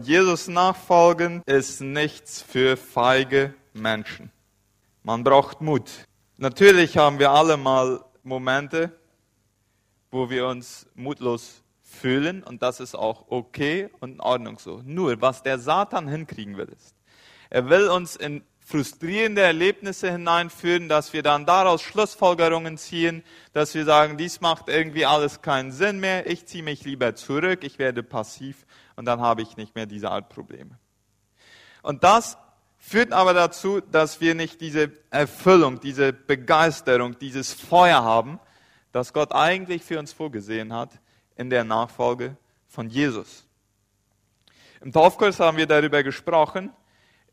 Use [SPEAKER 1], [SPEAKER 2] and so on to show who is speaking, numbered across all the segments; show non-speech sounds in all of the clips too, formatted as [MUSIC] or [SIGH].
[SPEAKER 1] Jesus nachfolgen ist nichts für feige Menschen. Man braucht Mut. Natürlich haben wir alle mal Momente, wo wir uns mutlos fühlen und das ist auch okay und in Ordnung so. Nur, was der Satan hinkriegen will, ist, er will uns in frustrierende Erlebnisse hineinführen, dass wir dann daraus Schlussfolgerungen ziehen, dass wir sagen, dies macht irgendwie alles keinen Sinn mehr, ich ziehe mich lieber zurück, ich werde passiv und dann habe ich nicht mehr diese Art Probleme. Und das führt aber dazu, dass wir nicht diese Erfüllung, diese Begeisterung, dieses Feuer haben, das Gott eigentlich für uns vorgesehen hat in der Nachfolge von Jesus. Im Taufkurs haben wir darüber gesprochen,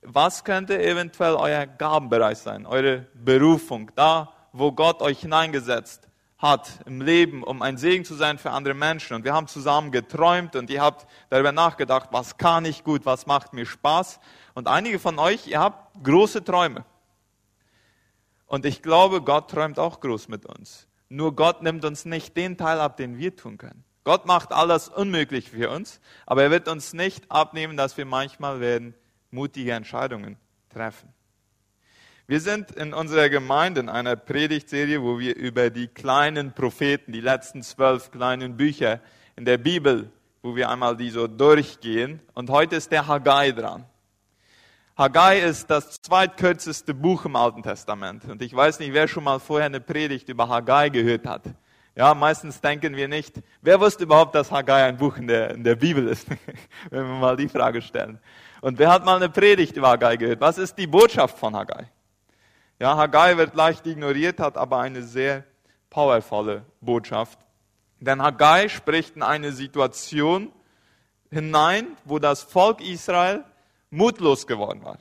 [SPEAKER 1] was könnte eventuell euer Gabenbereich sein, eure Berufung, da, wo Gott euch hineingesetzt hat im Leben, um ein Segen zu sein für andere Menschen. Und wir haben zusammen geträumt und ihr habt darüber nachgedacht, was kann ich gut, was macht mir Spaß. Und einige von euch, ihr habt große Träume. Und ich glaube, Gott träumt auch groß mit uns. Nur Gott nimmt uns nicht den Teil ab, den wir tun können. Gott macht alles unmöglich für uns, aber er wird uns nicht abnehmen, dass wir manchmal werden mutige Entscheidungen treffen. Wir sind in unserer Gemeinde in einer Predigtserie, wo wir über die kleinen Propheten, die letzten zwölf kleinen Bücher in der Bibel, wo wir einmal die so durchgehen. Und heute ist der Haggai dran. Haggai ist das zweitkürzeste Buch im Alten Testament. Und ich weiß nicht, wer schon mal vorher eine Predigt über Haggai gehört hat. Ja, meistens denken wir nicht, wer wusste überhaupt, dass Haggai ein Buch in der, in der Bibel ist, [LAUGHS] wenn wir mal die Frage stellen. Und wer hat mal eine Predigt über Haggai gehört? Was ist die Botschaft von Haggai? Ja, Haggai wird leicht ignoriert, hat aber eine sehr powervolle Botschaft. Denn Haggai spricht in eine Situation hinein, wo das Volk Israel mutlos geworden war.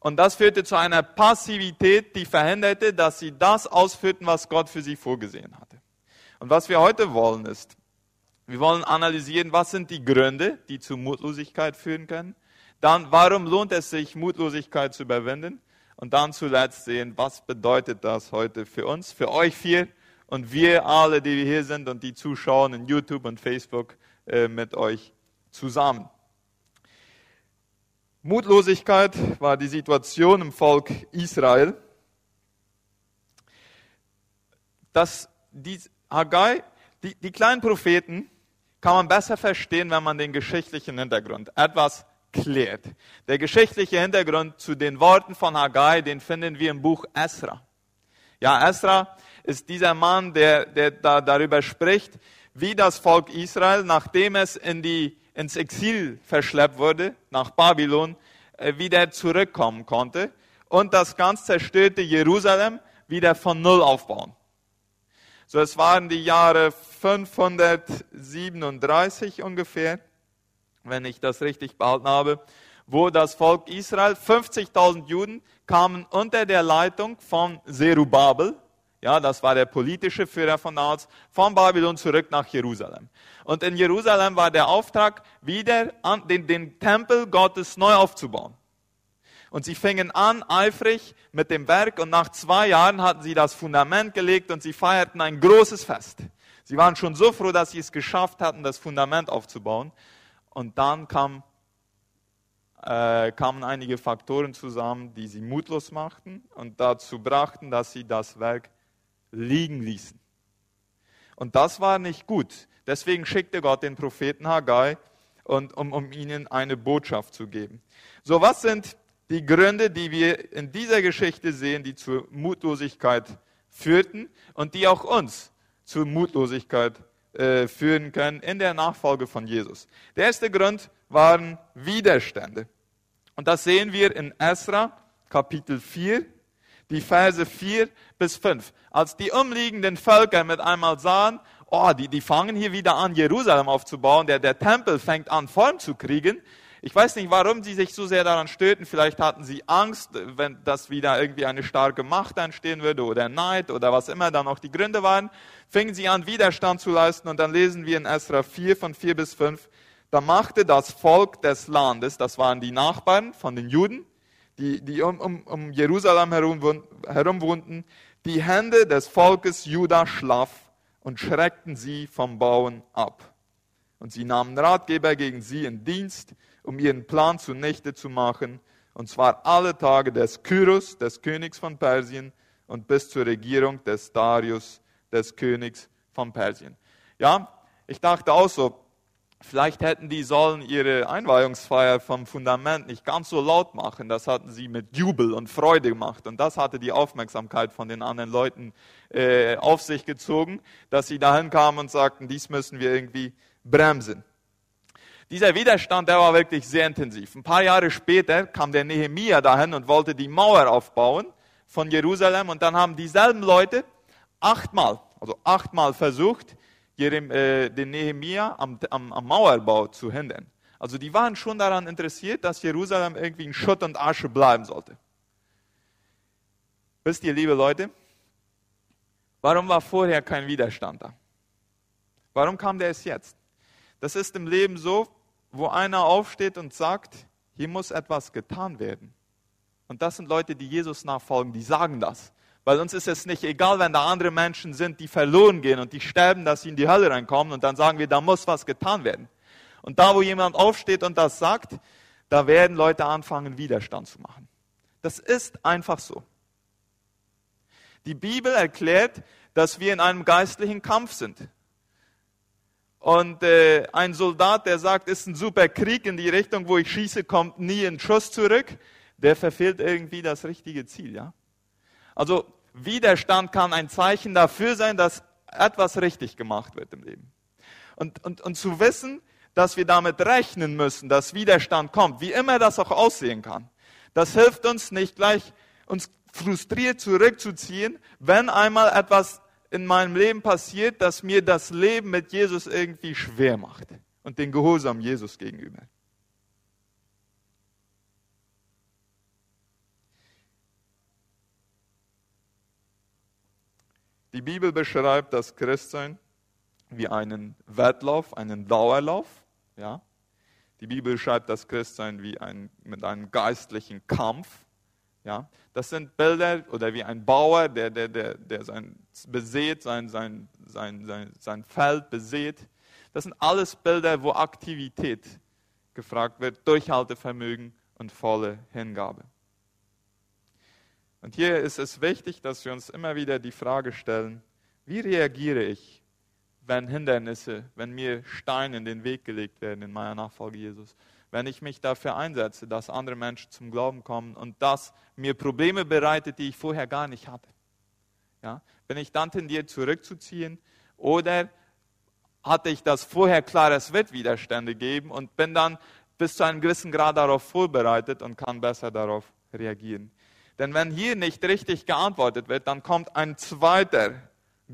[SPEAKER 1] Und das führte zu einer Passivität, die verhinderte, dass sie das ausführten, was Gott für sie vorgesehen hatte. Und was wir heute wollen ist, wir wollen analysieren, was sind die Gründe, die zu Mutlosigkeit führen können. Dann, warum lohnt es sich, Mutlosigkeit zu überwinden? Und dann zuletzt sehen, was bedeutet das heute für uns, für euch vier und wir alle, die wir hier sind und die zuschauen in YouTube und Facebook äh, mit euch zusammen. Mutlosigkeit war die Situation im Volk Israel. Das, die, Haggai, die, die kleinen Propheten kann man besser verstehen, wenn man den geschichtlichen Hintergrund etwas klärt. Der geschichtliche Hintergrund zu den Worten von Haggai, den finden wir im Buch Esra. Ja, Esra ist dieser Mann, der, der da darüber spricht, wie das Volk Israel, nachdem es in die ins Exil verschleppt wurde, nach Babylon, äh, wieder zurückkommen konnte und das ganz zerstörte Jerusalem wieder von Null aufbauen. So, es waren die Jahre 537 ungefähr, wenn ich das richtig behalten habe, wo das Volk Israel, 50.000 Juden, kamen unter der Leitung von Zerubabel, ja, das war der politische Führer von damals, von Babylon zurück nach Jerusalem. Und in Jerusalem war der Auftrag, wieder an, den, den Tempel Gottes neu aufzubauen. Und sie fingen an, eifrig mit dem Werk, und nach zwei Jahren hatten sie das Fundament gelegt und sie feierten ein großes Fest. Sie waren schon so froh, dass sie es geschafft hatten, das Fundament aufzubauen. Und dann kam, äh, kamen einige Faktoren zusammen, die sie mutlos machten und dazu brachten, dass sie das Werk liegen ließen. Und das war nicht gut. Deswegen schickte Gott den Propheten Haggai, und, um, um ihnen eine Botschaft zu geben. So, was sind die Gründe, die wir in dieser Geschichte sehen, die zur Mutlosigkeit führten und die auch uns zur Mutlosigkeit äh, führen können in der Nachfolge von Jesus? Der erste Grund waren Widerstände. Und das sehen wir in Esra, Kapitel 4, die Verse 4 bis 5. Als die umliegenden Völker mit einmal sahen, oh, die, die fangen hier wieder an, Jerusalem aufzubauen, der, der Tempel fängt an, Form zu kriegen. Ich weiß nicht, warum sie sich so sehr daran störten. Vielleicht hatten sie Angst, wenn das wieder irgendwie eine starke Macht entstehen würde oder Neid oder was immer dann auch die Gründe waren. Fingen sie an, Widerstand zu leisten und dann lesen wir in Esra 4 von 4 bis 5. Da machte das Volk des Landes, das waren die Nachbarn von den Juden, die, die um, um, um Jerusalem herum, herum wohnten, die Hände des Volkes Juda schlaff und schreckten sie vom Bauen ab. Und sie nahmen Ratgeber gegen sie in Dienst, um ihren Plan zunichte zu machen, und zwar alle Tage des Kyros, des Königs von Persien, und bis zur Regierung des Darius, des Königs von Persien. Ja, ich dachte auch so, vielleicht hätten die sollen ihre Einweihungsfeier vom Fundament nicht ganz so laut machen. Das hatten sie mit Jubel und Freude gemacht. Und das hatte die Aufmerksamkeit von den anderen Leuten äh, auf sich gezogen, dass sie dahin kamen und sagten, dies müssen wir irgendwie bremsen. Dieser Widerstand, der war wirklich sehr intensiv. Ein paar Jahre später kam der Nehemia dahin und wollte die Mauer aufbauen von Jerusalem und dann haben dieselben Leute achtmal, also achtmal versucht, äh, den Nehemia am, am, am Mauerbau zu hindern. Also die waren schon daran interessiert, dass Jerusalem irgendwie in Schutt und Asche bleiben sollte. Wisst ihr, liebe Leute, warum war vorher kein Widerstand da? Warum kam der es jetzt? Das ist im Leben so, wo einer aufsteht und sagt, hier muss etwas getan werden. Und das sind Leute, die Jesus nachfolgen, die sagen das. Weil uns ist es nicht egal, wenn da andere Menschen sind, die verloren gehen und die sterben, dass sie in die Hölle reinkommen und dann sagen wir, da muss was getan werden. Und da, wo jemand aufsteht und das sagt, da werden Leute anfangen, Widerstand zu machen. Das ist einfach so. Die Bibel erklärt, dass wir in einem geistlichen Kampf sind. Und äh, ein Soldat, der sagt, ist ein super Krieg in die Richtung, wo ich schieße, kommt nie ein Schuss zurück, der verfehlt irgendwie das richtige Ziel. Ja? Also Widerstand kann ein Zeichen dafür sein, dass etwas richtig gemacht wird im Leben. Und, und, und zu wissen, dass wir damit rechnen müssen, dass Widerstand kommt, wie immer das auch aussehen kann, das hilft uns nicht gleich, uns frustriert zurückzuziehen, wenn einmal etwas in meinem Leben passiert, dass mir das Leben mit Jesus irgendwie schwer macht und den Gehorsam Jesus gegenüber. Die Bibel beschreibt das Christsein wie einen Wettlauf, einen Dauerlauf. Ja? Die Bibel beschreibt das Christsein wie ein, mit einem geistlichen Kampf. Ja? Das sind Bilder oder wie ein Bauer, der, der, der, der sein besät, sein, sein, sein, sein, sein Feld besät. Das sind alles Bilder, wo Aktivität gefragt wird, Durchhaltevermögen und volle Hingabe. Und hier ist es wichtig, dass wir uns immer wieder die Frage stellen, wie reagiere ich, wenn Hindernisse, wenn mir Steine in den Weg gelegt werden in meiner Nachfolge Jesus? Wenn ich mich dafür einsetze, dass andere Menschen zum Glauben kommen und das mir Probleme bereitet, die ich vorher gar nicht hatte. Ja? Bin ich dann tendiert zurückzuziehen oder hatte ich das vorher klar, es wird Widerstände geben und bin dann bis zu einem gewissen Grad darauf vorbereitet und kann besser darauf reagieren. Denn wenn hier nicht richtig geantwortet wird, dann kommt ein zweiter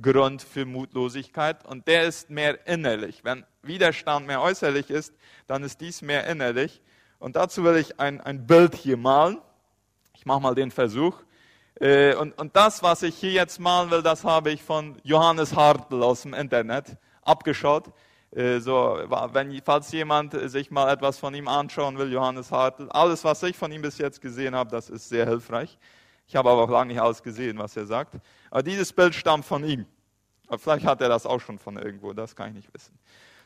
[SPEAKER 1] Grund für Mutlosigkeit und der ist mehr innerlich. Wenn Widerstand mehr äußerlich ist, dann ist dies mehr innerlich. Und dazu will ich ein, ein Bild hier malen. Ich mache mal den Versuch. Äh, und, und das, was ich hier jetzt malen will, das habe ich von Johannes Hartl aus dem Internet abgeschaut. Äh, so, wenn, falls jemand sich mal etwas von ihm anschauen will, Johannes Hartl, alles, was ich von ihm bis jetzt gesehen habe, das ist sehr hilfreich. Ich habe aber auch lange nicht alles gesehen, was er sagt. Aber dieses Bild stammt von ihm. Aber vielleicht hat er das auch schon von irgendwo, das kann ich nicht wissen.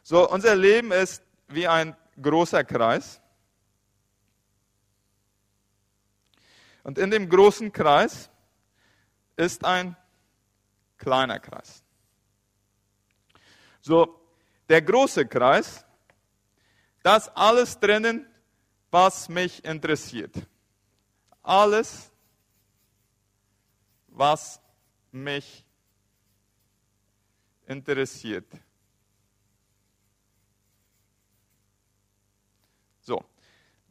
[SPEAKER 1] So, unser Leben ist wie ein großer Kreis. Und in dem großen Kreis ist ein kleiner Kreis. So, der große Kreis, das alles drinnen, was mich interessiert. Alles, was mich interessiert. So,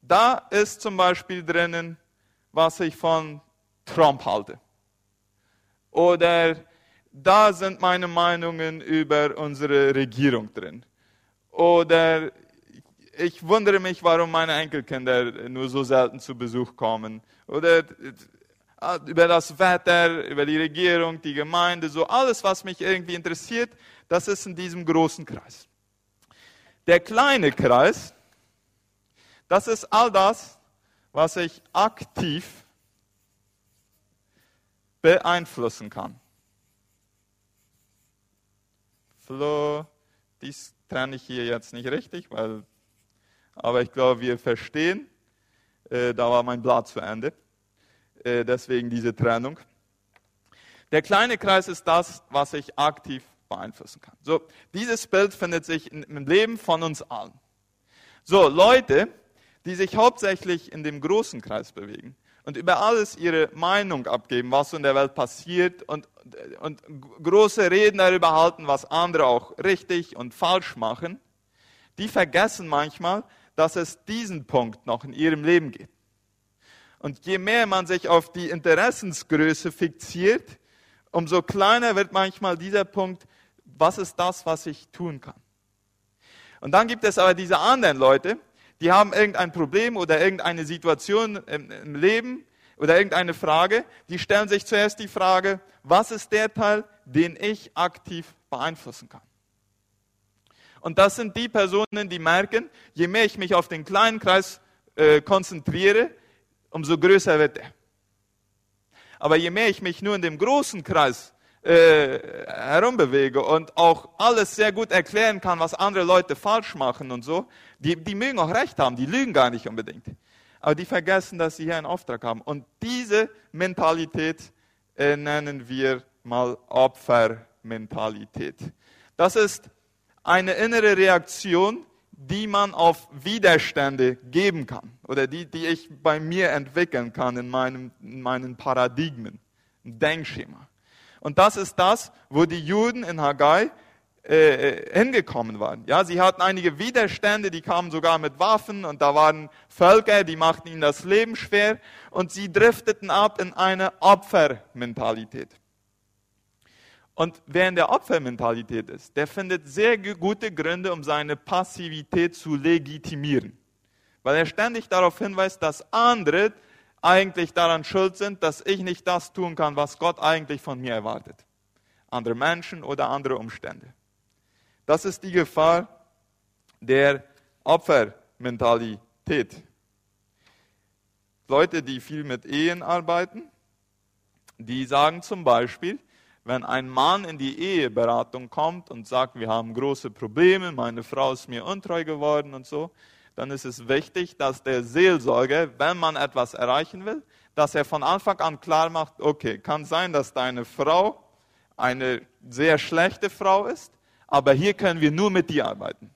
[SPEAKER 1] da ist zum Beispiel drinnen, was ich von Trump halte. Oder da sind meine Meinungen über unsere Regierung drin. Oder ich wundere mich, warum meine Enkelkinder nur so selten zu Besuch kommen. Oder über das Wetter, über die Regierung, die Gemeinde, so alles, was mich irgendwie interessiert, das ist in diesem großen Kreis. Der kleine Kreis, das ist all das, was ich aktiv beeinflussen kann. Flo, dies trenne ich hier jetzt nicht richtig, weil, aber ich glaube, wir verstehen. Äh, da war mein Blatt zu Ende. Äh, deswegen diese Trennung. Der kleine Kreis ist das, was ich aktiv beeinflussen kann. So, dieses Bild findet sich im Leben von uns allen. So, Leute, die sich hauptsächlich in dem großen Kreis bewegen und über alles ihre Meinung abgeben, was in der Welt passiert und, und große Reden darüber halten, was andere auch richtig und falsch machen, die vergessen manchmal, dass es diesen Punkt noch in ihrem Leben gibt. Und je mehr man sich auf die Interessensgröße fixiert, umso kleiner wird manchmal dieser Punkt, was ist das, was ich tun kann. Und dann gibt es aber diese anderen Leute, die haben irgendein Problem oder irgendeine Situation im, Leben oder irgendeine Frage, die stellen sich zuerst die Frage, was ist der Teil, den ich aktiv beeinflussen kann. Und das sind die Personen, die merken, je mehr ich mich auf den kleinen Kreis äh, konzentriere, umso größer wird er. Aber je mehr ich mich nur in dem großen Kreis äh, herumbewege und auch alles sehr gut erklären kann, was andere Leute falsch machen und so, die, die mögen auch recht haben, die lügen gar nicht unbedingt. Aber die vergessen, dass sie hier einen Auftrag haben. Und diese Mentalität äh, nennen wir mal Opfermentalität. Das ist eine innere Reaktion, die man auf Widerstände geben kann oder die, die ich bei mir entwickeln kann in, meinem, in meinen Paradigmen, Denkschema. Und das ist das, wo die Juden in Haggai äh, hingekommen waren. Ja, sie hatten einige Widerstände, die kamen sogar mit Waffen und da waren Völker, die machten ihnen das Leben schwer und sie drifteten ab in eine Opfermentalität. Und wer in der Opfermentalität ist, der findet sehr gute Gründe, um seine Passivität zu legitimieren. Weil er ständig darauf hinweist, dass andere eigentlich daran schuld sind, dass ich nicht das tun kann, was Gott eigentlich von mir erwartet. Andere Menschen oder andere Umstände. Das ist die Gefahr der Opfermentalität. Leute, die viel mit Ehen arbeiten, die sagen zum Beispiel, wenn ein Mann in die Eheberatung kommt und sagt, wir haben große Probleme, meine Frau ist mir untreu geworden und so, dann ist es wichtig, dass der Seelsorger, wenn man etwas erreichen will, dass er von Anfang an klar macht, okay, kann sein, dass deine Frau eine sehr schlechte Frau ist, aber hier können wir nur mit dir arbeiten.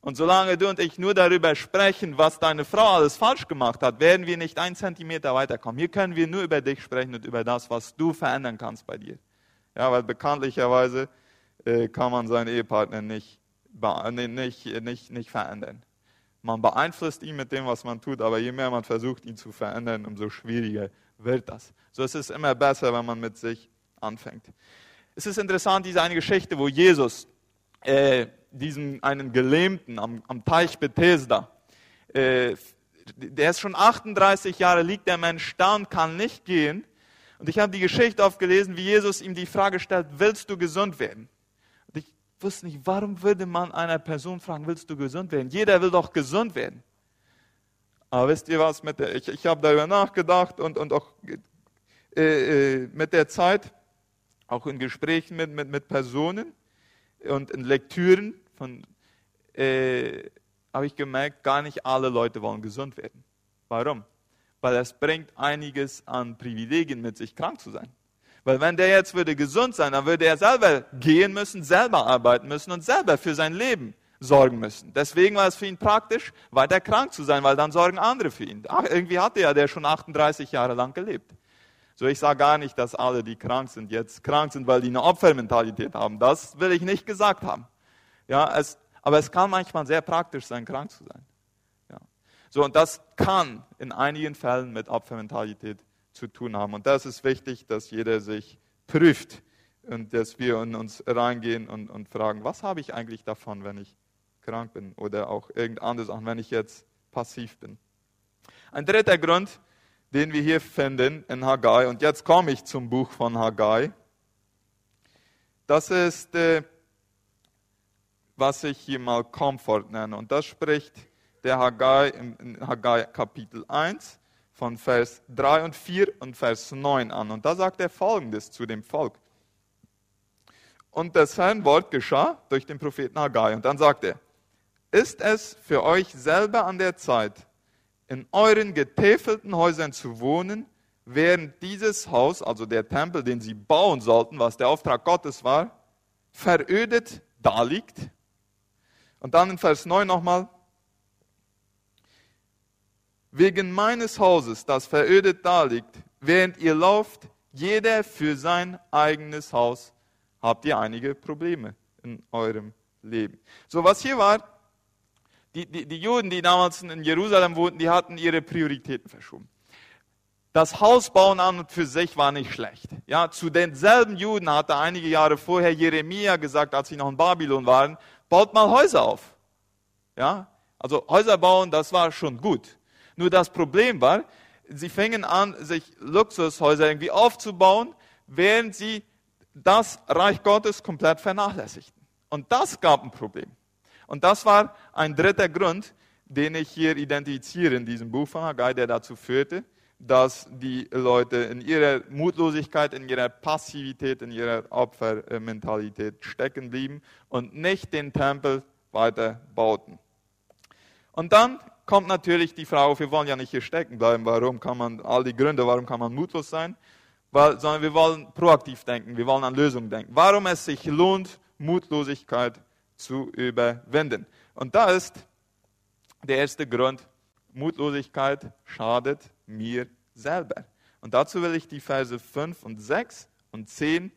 [SPEAKER 1] Und solange du und ich nur darüber sprechen, was deine Frau alles falsch gemacht hat, werden wir nicht einen Zentimeter weiterkommen. Hier können wir nur über dich sprechen und über das, was du verändern kannst bei dir. Ja, weil bekanntlicherweise äh, kann man seinen Ehepartner nicht, nicht, nicht, nicht verändern. Man beeinflusst ihn mit dem, was man tut, aber je mehr man versucht, ihn zu verändern, umso schwieriger wird das. So ist es immer besser, wenn man mit sich anfängt. Es ist interessant, diese eine Geschichte, wo Jesus äh, diesen einen Gelähmten am, am Teich Bethesda. Äh, der ist schon 38 Jahre, liegt der Mensch da und kann nicht gehen. Und ich habe die Geschichte aufgelesen, wie Jesus ihm die Frage stellt, willst du gesund werden? Und ich wusste nicht, warum würde man einer Person fragen, willst du gesund werden? Jeder will doch gesund werden. Aber wisst ihr was, mit der, ich, ich habe darüber nachgedacht und, und auch äh, äh, mit der Zeit, auch in Gesprächen mit, mit, mit Personen, und in Lektüren von, äh, habe ich gemerkt, gar nicht alle Leute wollen gesund werden. Warum? Weil es bringt einiges an Privilegien mit sich, krank zu sein. Weil wenn der jetzt würde gesund sein, dann würde er selber gehen müssen, selber arbeiten müssen und selber für sein Leben sorgen müssen. Deswegen war es für ihn praktisch, weiter krank zu sein, weil dann sorgen andere für ihn. Ach, irgendwie hatte ja der schon 38 Jahre lang gelebt. So, ich sage gar nicht, dass alle, die krank sind, jetzt krank sind, weil die eine Opfermentalität haben. Das will ich nicht gesagt haben. Ja, es, aber es kann manchmal sehr praktisch sein, krank zu sein. Ja. So, und das kann in einigen Fällen mit Opfermentalität zu tun haben. Und das ist wichtig, dass jeder sich prüft und dass wir in uns reingehen und, und fragen, was habe ich eigentlich davon, wenn ich krank bin oder auch irgend anderes, auch wenn ich jetzt passiv bin. Ein dritter Grund, den wir hier finden in Haggai. Und jetzt komme ich zum Buch von Haggai. Das ist, äh, was ich hier mal Komfort nenne. Und das spricht der Haggai in Haggai Kapitel 1 von Vers 3 und 4 und Vers 9 an. Und da sagt er folgendes zu dem Volk. Und das Herrn Wort geschah durch den Propheten Haggai. Und dann sagt er, ist es für euch selber an der Zeit, in euren getäfelten Häusern zu wohnen, während dieses Haus, also der Tempel, den sie bauen sollten, was der Auftrag Gottes war, verödet daliegt? Und dann in Vers 9 nochmal, wegen meines Hauses, das verödet daliegt, während ihr lauft, jeder für sein eigenes Haus, habt ihr einige Probleme in eurem Leben. So, was hier war, die, die, die Juden, die damals in Jerusalem wohnten, die hatten ihre Prioritäten verschoben. Das Hausbauen an und für sich war nicht schlecht. Ja, zu denselben Juden hatte einige Jahre vorher Jeremia gesagt, als sie noch in Babylon waren, baut mal Häuser auf. Ja, also Häuser bauen, das war schon gut. Nur das Problem war, sie fingen an, sich Luxushäuser irgendwie aufzubauen, während sie das Reich Gottes komplett vernachlässigten. Und das gab ein Problem. Und das war ein dritter Grund, den ich hier identifiziere in diesem Buch von Haggai, der dazu führte, dass die Leute in ihrer Mutlosigkeit, in ihrer Passivität, in ihrer Opfermentalität stecken blieben und nicht den Tempel weiter bauten. Und dann kommt natürlich die Frage, wir wollen ja nicht hier stecken bleiben, warum kann man, all die Gründe, warum kann man mutlos sein, weil, sondern wir wollen proaktiv denken, wir wollen an Lösungen denken. Warum es sich lohnt, Mutlosigkeit zu überwinden. Und da ist der erste Grund, Mutlosigkeit schadet mir selber. Und dazu will ich die Verse 5 und 6 und 10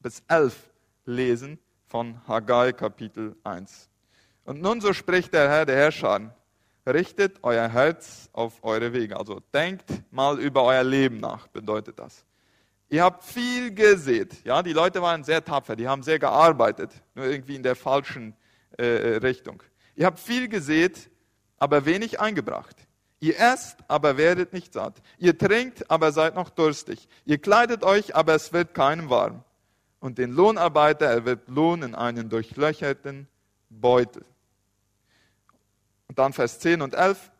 [SPEAKER 1] bis 11 lesen von Haggai Kapitel 1. Und nun so spricht der Herr, der Herrscher, richtet euer Herz auf eure Wege. Also denkt mal über euer Leben nach, bedeutet das. Ihr habt viel gesät. Ja, die Leute waren sehr tapfer, die haben sehr gearbeitet, nur irgendwie in der falschen äh, äh Richtung. Ihr habt viel gesät, aber wenig eingebracht. Ihr esst, aber werdet nicht satt. Ihr trinkt, aber seid noch durstig. Ihr kleidet euch, aber es wird keinem warm. Und den Lohnarbeiter, er wird Lohn in einen durchlöcherten Beutel. Und dann Vers 10 und 11.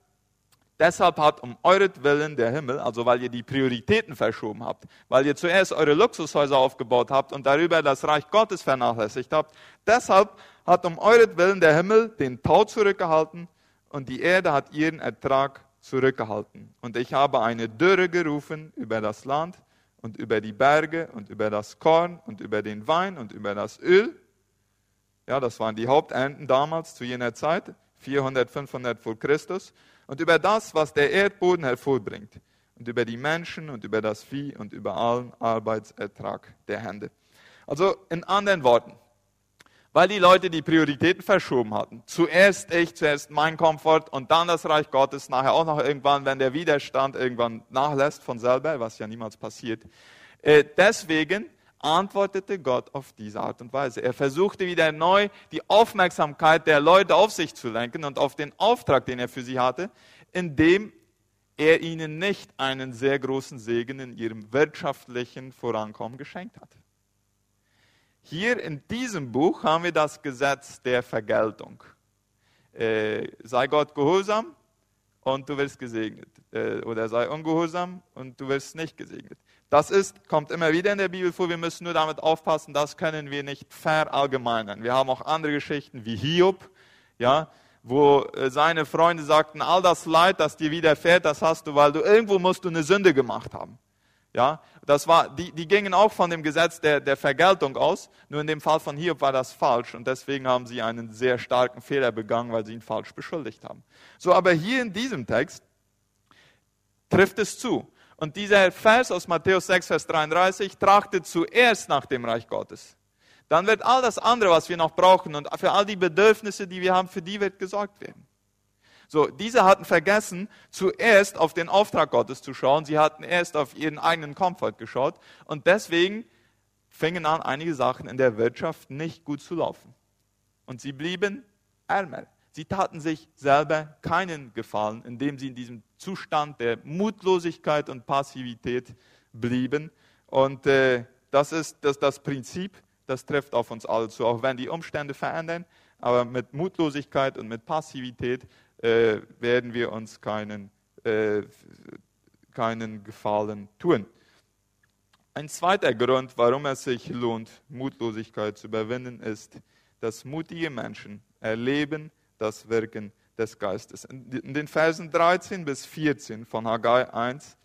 [SPEAKER 1] Deshalb hat um euretwillen der Himmel, also weil ihr die Prioritäten verschoben habt, weil ihr zuerst eure Luxushäuser aufgebaut habt und darüber das Reich Gottes vernachlässigt habt, deshalb hat um euretwillen der Himmel den Tau zurückgehalten und die Erde hat ihren Ertrag zurückgehalten. Und ich habe eine Dürre gerufen über das Land und über die Berge und über das Korn und über den Wein und über das Öl. Ja, das waren die Haupternten damals zu jener Zeit, 400, 500 vor Christus und über das, was der Erdboden hervorbringt, und über die Menschen und über das Vieh und über allen Arbeitsertrag der Hände. Also in anderen Worten, weil die Leute die Prioritäten verschoben hatten. Zuerst ich, zuerst mein Komfort und dann das Reich Gottes, nachher auch noch irgendwann, wenn der Widerstand irgendwann nachlässt von selber, was ja niemals passiert. Äh, deswegen antwortete Gott auf diese Art und Weise. Er versuchte wieder neu die Aufmerksamkeit der Leute auf sich zu lenken und auf den Auftrag, den er für sie hatte, indem er ihnen nicht einen sehr großen Segen in ihrem wirtschaftlichen Vorankommen geschenkt hat. Hier in diesem Buch haben wir das Gesetz der Vergeltung. Äh, sei Gott gehorsam und du wirst gesegnet. Äh, oder sei ungehorsam und du wirst nicht gesegnet. Das ist, kommt immer wieder in der Bibel vor. Wir müssen nur damit aufpassen, das können wir nicht verallgemeinern. Wir haben auch andere Geschichten wie Hiob, ja, wo äh, seine Freunde sagten, all das Leid, das dir widerfährt, das hast du, weil du irgendwo musst du eine Sünde gemacht haben. Ja, das war, die, die gingen auch von dem Gesetz der, der Vergeltung aus, nur in dem Fall von Hiob war das falsch und deswegen haben sie einen sehr starken Fehler begangen, weil sie ihn falsch beschuldigt haben. So, aber hier in diesem Text trifft es zu. Und dieser Vers aus Matthäus 6, Vers 33 trachtet zuerst nach dem Reich Gottes. Dann wird all das andere, was wir noch brauchen und für all die Bedürfnisse, die wir haben, für die wird gesorgt werden. So, diese hatten vergessen, zuerst auf den Auftrag Gottes zu schauen. Sie hatten erst auf ihren eigenen Komfort geschaut. Und deswegen fingen an, einige Sachen in der Wirtschaft nicht gut zu laufen. Und sie blieben ärmer. Sie taten sich selber keinen Gefallen, indem sie in diesem Zustand der Mutlosigkeit und Passivität blieben. Und äh, das ist das, das Prinzip, das trifft auf uns alle zu, auch wenn die Umstände verändern. Aber mit Mutlosigkeit und mit Passivität äh, werden wir uns keinen, äh, keinen Gefallen tun. Ein zweiter Grund, warum es sich lohnt, Mutlosigkeit zu überwinden, ist, dass mutige Menschen erleben das Wirken des Geistes. In den Versen 13 bis 14 von Haggai 1,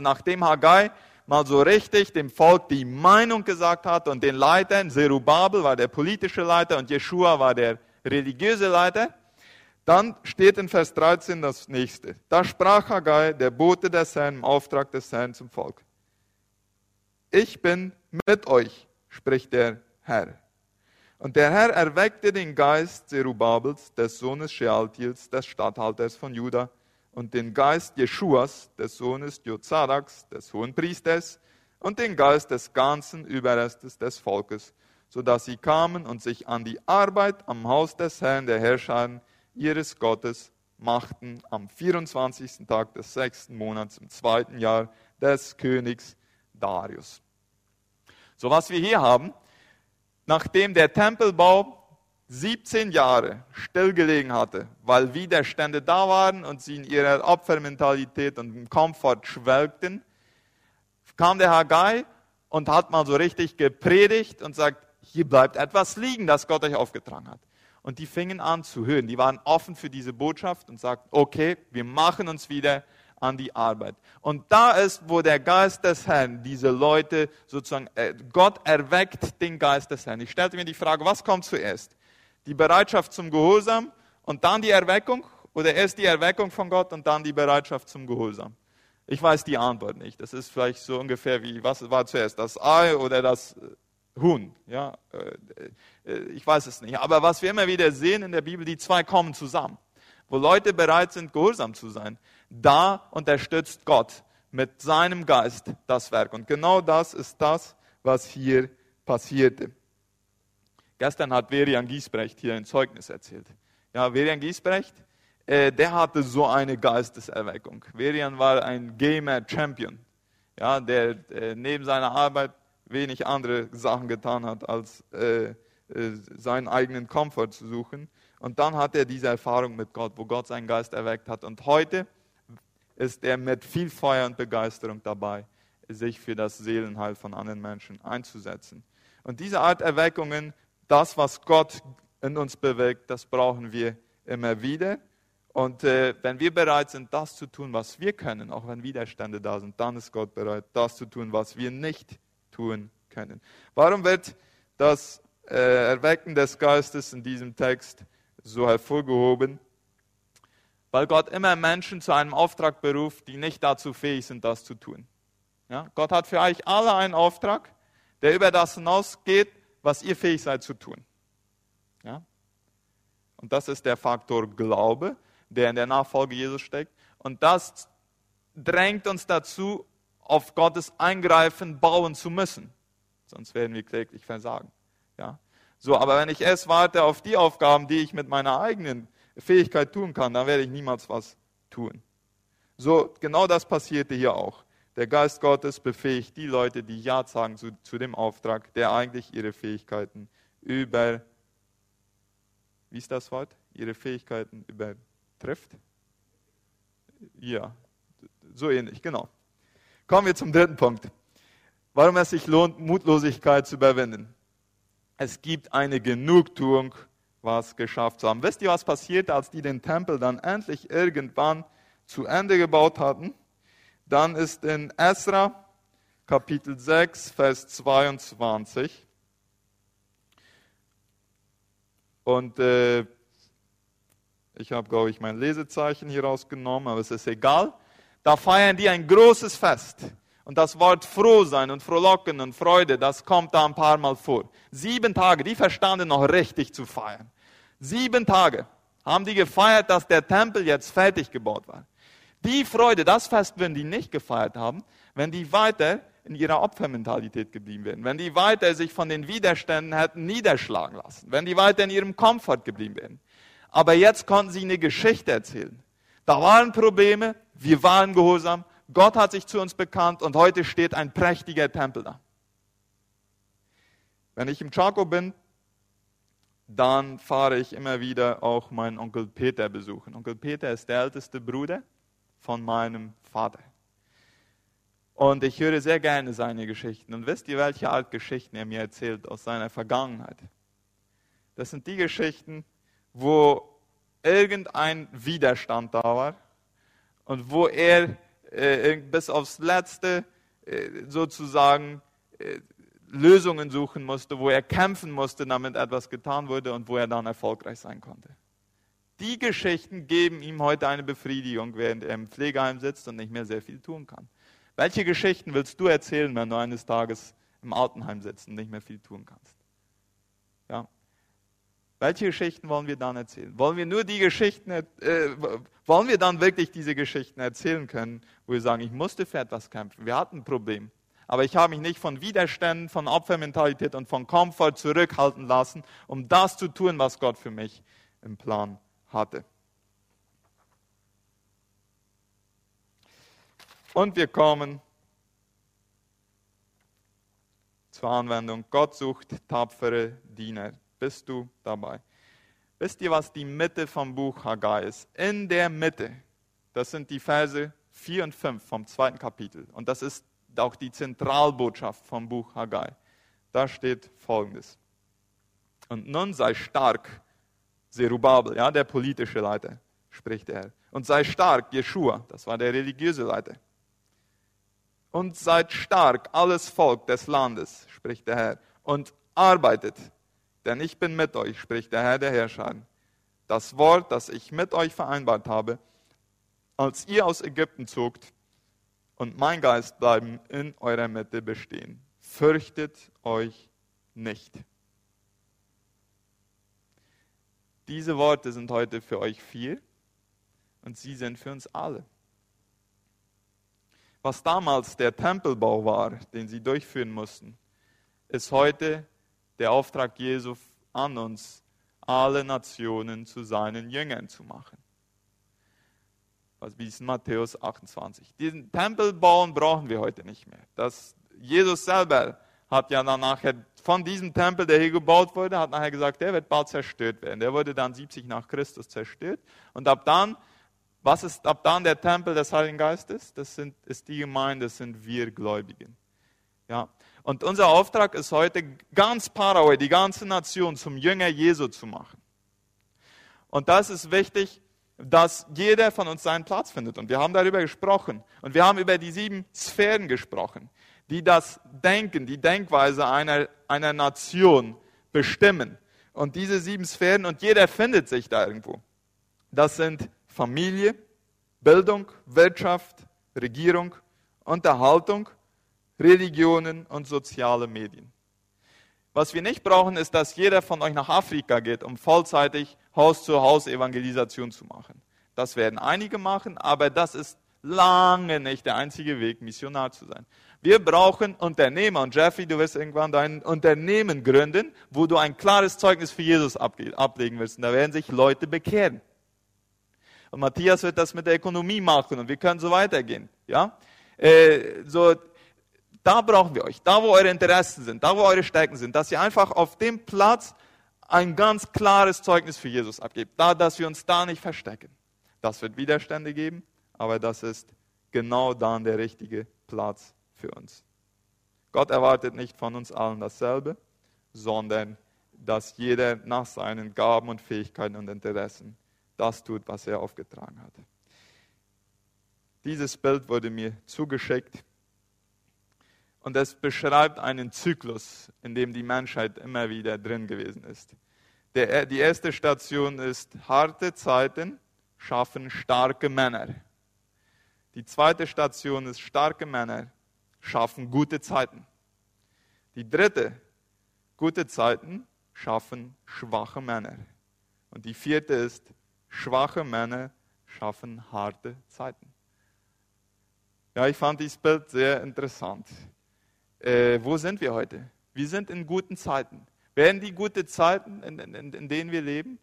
[SPEAKER 1] nachdem Haggai mal so richtig dem Volk die Meinung gesagt hat und den Leitern, Zerubabel war der politische Leiter und Jeshua war der religiöse Leiter, dann steht in Vers 13 das nächste. Da sprach Haggai, der Bote des Herrn, im Auftrag des Herrn zum Volk. Ich bin mit euch, spricht der Herr. Und der Herr erweckte den Geist Zerubabels, des Sohnes Shealtiels, des Statthalters von Juda, und den Geist Jeschuas, des Sohnes Jozadaks, des Hohenpriesters, und den Geist des ganzen Überrestes des Volkes, so dass sie kamen und sich an die Arbeit am Haus des Herrn der Herrscher ihres Gottes machten am 24. Tag des sechsten Monats im zweiten Jahr des Königs Darius. So was wir hier haben, nachdem der Tempelbau 17 Jahre stillgelegen hatte, weil Widerstände da waren und sie in ihrer Opfermentalität und im Komfort schwelgten, kam der Haggai und hat mal so richtig gepredigt und sagt, hier bleibt etwas liegen, das Gott euch aufgetragen hat. Und die fingen an zu hören, die waren offen für diese Botschaft und sagten, okay, wir machen uns wieder an die Arbeit. Und da ist, wo der Geist des Herrn diese Leute sozusagen, äh, Gott erweckt den Geist des Herrn. Ich stellte mir die Frage, was kommt zuerst? Die Bereitschaft zum Gehorsam und dann die Erweckung? Oder erst die Erweckung von Gott und dann die Bereitschaft zum Gehorsam? Ich weiß die Antwort nicht. Das ist vielleicht so ungefähr wie, was war zuerst, das Ei oder das äh, Huhn? Ja, äh, ich weiß es nicht. Aber was wir immer wieder sehen in der Bibel, die zwei kommen zusammen. Wo Leute bereit sind, gehorsam zu sein, da unterstützt Gott mit seinem Geist das Werk. Und genau das ist das, was hier passierte. Gestern hat Verian Giesbrecht hier ein Zeugnis erzählt. Ja, Verian Giesbrecht, äh, der hatte so eine Geisteserweckung. Verian war ein Gamer-Champion, ja, der äh, neben seiner Arbeit wenig andere Sachen getan hat, als äh, äh, seinen eigenen Komfort zu suchen. Und dann hat er diese Erfahrung mit Gott, wo Gott seinen Geist erweckt hat. Und heute ist er mit viel Feuer und Begeisterung dabei, sich für das Seelenheil von anderen Menschen einzusetzen. Und diese Art Erweckungen, das, was Gott in uns bewegt, das brauchen wir immer wieder. Und äh, wenn wir bereit sind, das zu tun, was wir können, auch wenn Widerstände da sind, dann ist Gott bereit, das zu tun, was wir nicht tun können. Warum wird das äh, Erwecken des Geistes in diesem Text so hervorgehoben? Weil Gott immer Menschen zu einem Auftrag beruft, die nicht dazu fähig sind, das zu tun. Ja? Gott hat für euch alle einen Auftrag, der über das hinausgeht, was ihr fähig seid zu tun. Ja? Und das ist der Faktor Glaube, der in der Nachfolge Jesus steckt. Und das drängt uns dazu, auf Gottes Eingreifen bauen zu müssen. Sonst werden wir kläglich versagen. Ja? So, aber wenn ich erst warte auf die Aufgaben, die ich mit meiner eigenen Fähigkeit tun kann, dann werde ich niemals was tun. So, genau das passierte hier auch. Der Geist Gottes befähigt die Leute, die Ja sagen zu, zu dem Auftrag, der eigentlich ihre Fähigkeiten über, wie ist das Wort? Ihre Fähigkeiten übertrifft? Ja, so ähnlich, genau. Kommen wir zum dritten Punkt. Warum es sich lohnt, Mutlosigkeit zu überwinden. Es gibt eine Genugtuung was geschafft zu haben. Wisst ihr, was passiert, als die den Tempel dann endlich irgendwann zu Ende gebaut hatten? Dann ist in Esra Kapitel 6, Vers 22. Und äh, ich habe, glaube ich, mein Lesezeichen hier rausgenommen, aber es ist egal. Da feiern die ein großes Fest. Und das Wort froh sein und frohlocken und Freude, das kommt da ein paar Mal vor. Sieben Tage, die verstanden noch richtig zu feiern. Sieben Tage haben die gefeiert, dass der Tempel jetzt fertig gebaut war. Die Freude, das Fest, wenn die nicht gefeiert haben, wenn die weiter in ihrer Opfermentalität geblieben wären, wenn die weiter sich von den Widerständen hätten niederschlagen lassen, wenn die weiter in ihrem Komfort geblieben wären. Aber jetzt konnten sie eine Geschichte erzählen. Da waren Probleme, wir waren gehorsam, Gott hat sich zu uns bekannt und heute steht ein prächtiger Tempel da. Wenn ich im Chaco bin, dann fahre ich immer wieder auch meinen Onkel Peter besuchen. Onkel Peter ist der älteste Bruder von meinem Vater. Und ich höre sehr gerne seine Geschichten. Und wisst ihr, welche Art Geschichten er mir erzählt aus seiner Vergangenheit? Das sind die Geschichten, wo irgendein Widerstand da war und wo er äh, bis aufs Letzte äh, sozusagen äh, Lösungen suchen musste, wo er kämpfen musste, damit etwas getan wurde und wo er dann erfolgreich sein konnte. Die Geschichten geben ihm heute eine Befriedigung, während er im Pflegeheim sitzt und nicht mehr sehr viel tun kann. Welche Geschichten willst du erzählen, wenn du eines Tages im Altenheim sitzt und nicht mehr viel tun kannst? Ja. Welche Geschichten wollen wir dann erzählen? Wollen wir nur die Geschichten, äh, wollen wir dann wirklich diese Geschichten erzählen können, wo wir sagen, ich musste für etwas kämpfen, wir hatten ein Problem, aber ich habe mich nicht von Widerständen, von Opfermentalität und von Komfort zurückhalten lassen, um das zu tun, was Gott für mich im Plan hatte. Und wir kommen zur Anwendung. Gott sucht tapfere Diener. Bist du dabei? Wisst ihr, was die Mitte vom Buch Haggai ist? In der Mitte, das sind die Verse 4 und 5 vom zweiten Kapitel. Und das ist auch die Zentralbotschaft vom Buch Haggai. Da steht folgendes. Und nun sei stark, Zerubabel, ja, der politische Leiter, spricht er. Und sei stark, Jeshua, das war der religiöse Leiter und seid stark, alles Volk des Landes, spricht der Herr, und arbeitet, denn ich bin mit euch, spricht der Herr der Herrscher. Das Wort, das ich mit euch vereinbart habe, als ihr aus Ägypten zogt, und mein Geist bleiben in eurer Mitte bestehen. Fürchtet euch nicht. Diese Worte sind heute für euch viel und sie sind für uns alle was damals der Tempelbau war, den sie durchführen mussten, ist heute der Auftrag Jesu an uns, alle Nationen zu seinen Jüngern zu machen. Was wie es in Matthäus 28. Diesen Tempel bauen brauchen wir heute nicht mehr. Das, Jesus selber hat ja dann nachher von diesem Tempel, der hier gebaut wurde, hat nachher gesagt, der wird bald zerstört werden. Der wurde dann 70 nach Christus zerstört. Und ab dann was ist ab dann der Tempel des Heiligen Geistes? Das sind, ist die Gemeinde, das sind wir Gläubigen. Ja. Und unser Auftrag ist heute, ganz Paraguay, die ganze Nation zum Jünger Jesu zu machen. Und das ist wichtig, dass jeder von uns seinen Platz findet. Und wir haben darüber gesprochen. Und wir haben über die sieben Sphären gesprochen, die das Denken, die Denkweise einer, einer Nation bestimmen. Und diese sieben Sphären, und jeder findet sich da irgendwo. Das sind Familie, Bildung, Wirtschaft, Regierung, Unterhaltung, Religionen und soziale Medien. Was wir nicht brauchen, ist, dass jeder von euch nach Afrika geht, um vollzeitig Haus-zu-Haus-Evangelisation zu machen. Das werden einige machen, aber das ist lange nicht der einzige Weg, Missionar zu sein. Wir brauchen Unternehmer. Und Jeffrey, du wirst irgendwann dein Unternehmen gründen, wo du ein klares Zeugnis für Jesus ablegen wirst. Und da werden sich Leute bekehren. Und Matthias wird das mit der Ökonomie machen und wir können so weitergehen. Ja? Äh, so, da brauchen wir euch, da wo eure Interessen sind, da wo eure Stärken sind, dass ihr einfach auf dem Platz ein ganz klares Zeugnis für Jesus abgebt, da, dass wir uns da nicht verstecken. Das wird Widerstände geben, aber das ist genau dann der richtige Platz für uns. Gott erwartet nicht von uns allen dasselbe, sondern dass jeder nach seinen Gaben und Fähigkeiten und Interessen das tut, was er aufgetragen hat. Dieses Bild wurde mir zugeschickt und es beschreibt einen Zyklus, in dem die Menschheit immer wieder drin gewesen ist. Der, die erste Station ist, harte Zeiten schaffen starke Männer. Die zweite Station ist, starke Männer schaffen gute Zeiten. Die dritte, gute Zeiten schaffen schwache Männer. Und die vierte ist, Schwache Männer schaffen harte Zeiten. Ja, ich fand dieses Bild sehr interessant. Äh, wo sind wir heute? Wir sind in guten Zeiten. Werden die guten Zeiten, in, in, in, denen wir leben,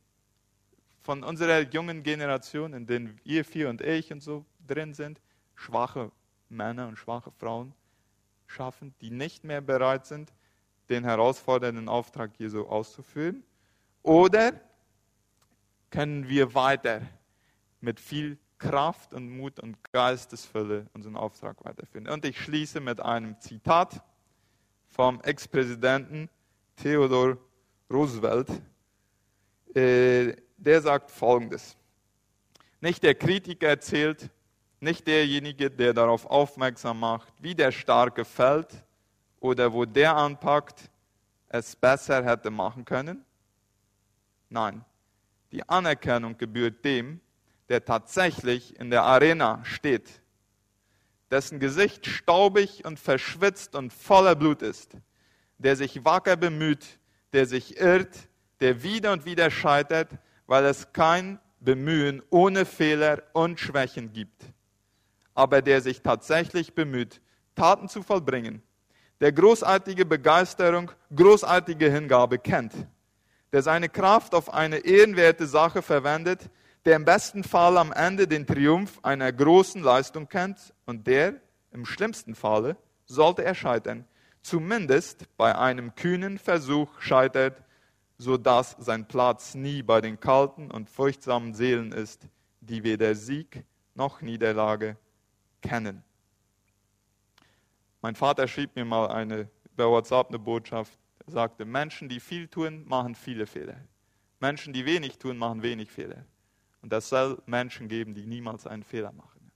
[SPEAKER 1] von unserer jungen Generation, in denen ihr vier und ich und so drin sind, schwache Männer und schwache Frauen schaffen, die nicht mehr bereit sind, den herausfordernden Auftrag Jesu auszuführen? Oder können wir weiter mit viel Kraft und Mut und Geistesfülle unseren Auftrag weiterführen. Und ich schließe mit einem Zitat vom Ex-Präsidenten Theodor Roosevelt. Äh, der sagt Folgendes. Nicht der Kritiker erzählt, nicht derjenige, der darauf aufmerksam macht, wie der Starke fällt oder wo der anpackt, es besser hätte machen können. Nein, die Anerkennung gebührt dem, der tatsächlich in der Arena steht, dessen Gesicht staubig und verschwitzt und voller Blut ist, der sich wacker bemüht, der sich irrt, der wieder und wieder scheitert, weil es kein Bemühen ohne Fehler und Schwächen gibt, aber der sich tatsächlich bemüht, Taten zu vollbringen, der großartige Begeisterung, großartige Hingabe kennt, der seine Kraft auf eine ehrenwerte Sache verwendet, der im besten Fall am Ende den Triumph einer großen Leistung kennt und der, im schlimmsten Falle, sollte er scheitern, zumindest bei einem kühnen Versuch scheitert, so dass sein Platz nie bei den kalten und furchtsamen Seelen ist, die weder Sieg noch Niederlage kennen. Mein Vater schrieb mir mal eine, bei WhatsApp eine Botschaft. Er sagte, Menschen, die viel tun, machen viele Fehler. Menschen, die wenig tun, machen wenig Fehler. Und es soll Menschen geben, die niemals einen Fehler machen.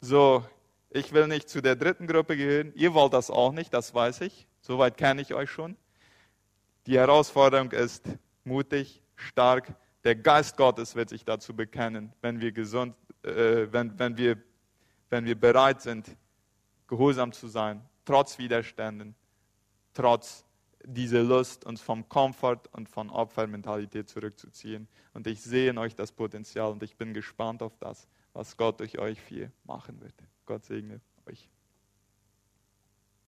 [SPEAKER 1] So, ich will nicht zu der dritten Gruppe gehören. Ihr wollt das auch nicht, das weiß ich. Soweit kenne ich euch schon. Die Herausforderung ist mutig, stark. Der Geist Gottes wird sich dazu bekennen, wenn wir gesund, äh, wenn, wenn, wir, wenn wir bereit sind, gehorsam zu sein, trotz Widerständen, trotz diese Lust, uns vom Komfort und von Opfermentalität zurückzuziehen. Und ich sehe in euch das Potenzial und ich bin gespannt auf das, was Gott durch euch viel machen wird. Gott segne euch.